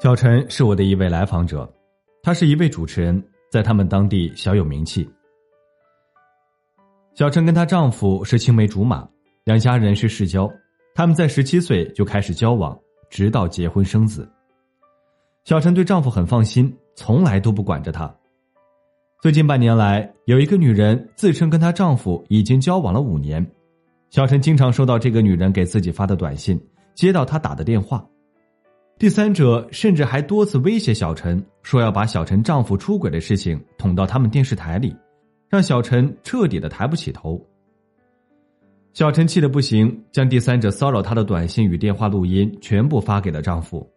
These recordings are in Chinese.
小陈是我的一位来访者，他是一位主持人，在他们当地小有名气。小陈跟她丈夫是青梅竹马，两家人是世交，他们在十七岁就开始交往，直到结婚生子。小陈对丈夫很放心，从来都不管着他。最近半年来，有一个女人自称跟她丈夫已经交往了五年，小陈经常收到这个女人给自己发的短信，接到她打的电话。第三者甚至还多次威胁小陈，说要把小陈丈夫出轨的事情捅到他们电视台里，让小陈彻底的抬不起头。小陈气得不行，将第三者骚扰她的短信与电话录音全部发给了丈夫。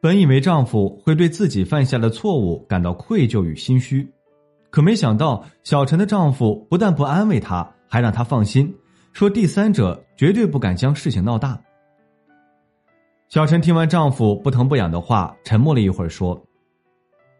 本以为丈夫会对自己犯下的错误感到愧疚与心虚，可没想到小陈的丈夫不但不安慰她，还让她放心，说第三者绝对不敢将事情闹大。小陈听完丈夫不疼不痒的话，沉默了一会儿，说：“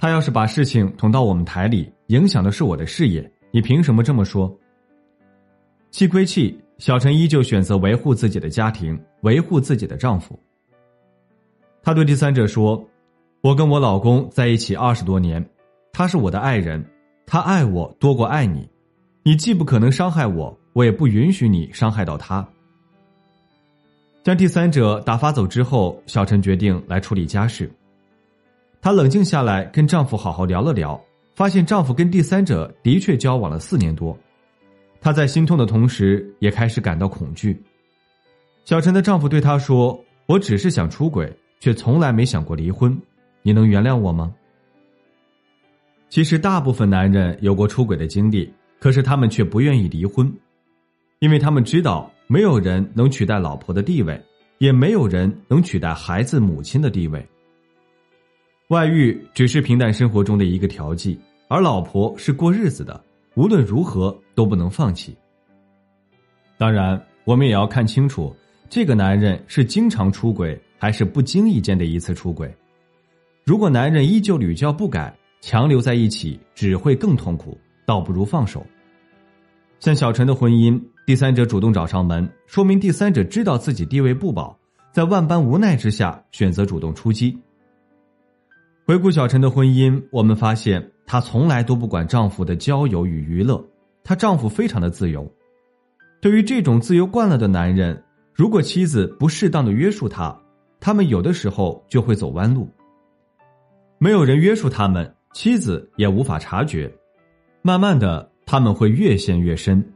他要是把事情捅到我们台里，影响的是我的事业，你凭什么这么说？”气归气，小陈依旧选择维护自己的家庭，维护自己的丈夫。他对第三者说：“我跟我老公在一起二十多年，他是我的爱人，他爱我多过爱你，你既不可能伤害我，我也不允许你伤害到他。”将第三者打发走之后，小陈决定来处理家事。她冷静下来，跟丈夫好好聊了聊，发现丈夫跟第三者的确交往了四年多。她在心痛的同时，也开始感到恐惧。小陈的丈夫对她说：“我只是想出轨，却从来没想过离婚，你能原谅我吗？”其实，大部分男人有过出轨的经历，可是他们却不愿意离婚，因为他们知道。没有人能取代老婆的地位，也没有人能取代孩子母亲的地位。外遇只是平淡生活中的一个调剂，而老婆是过日子的，无论如何都不能放弃。当然，我们也要看清楚，这个男人是经常出轨，还是不经意间的一次出轨。如果男人依旧屡教不改，强留在一起只会更痛苦，倒不如放手。像小陈的婚姻。第三者主动找上门，说明第三者知道自己地位不保，在万般无奈之下选择主动出击。回顾小陈的婚姻，我们发现她从来都不管丈夫的交友与娱乐，她丈夫非常的自由。对于这种自由惯了的男人，如果妻子不适当的约束他，他们有的时候就会走弯路。没有人约束他们，妻子也无法察觉，慢慢的他们会越陷越深。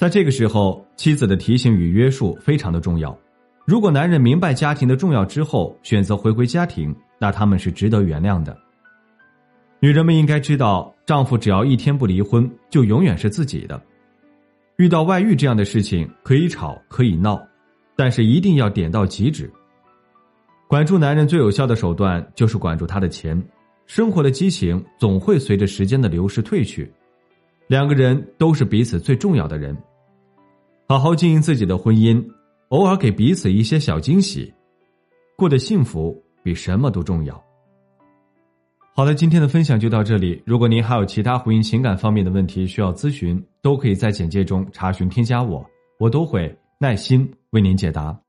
在这个时候，妻子的提醒与约束非常的重要。如果男人明白家庭的重要之后，选择回归家庭，那他们是值得原谅的。女人们应该知道，丈夫只要一天不离婚，就永远是自己的。遇到外遇这样的事情，可以吵可以闹，但是一定要点到即止。管住男人最有效的手段就是管住他的钱。生活的激情总会随着时间的流逝褪去，两个人都是彼此最重要的人。好好经营自己的婚姻，偶尔给彼此一些小惊喜，过得幸福比什么都重要。好了，今天的分享就到这里。如果您还有其他婚姻情感方面的问题需要咨询，都可以在简介中查询添加我，我都会耐心为您解答。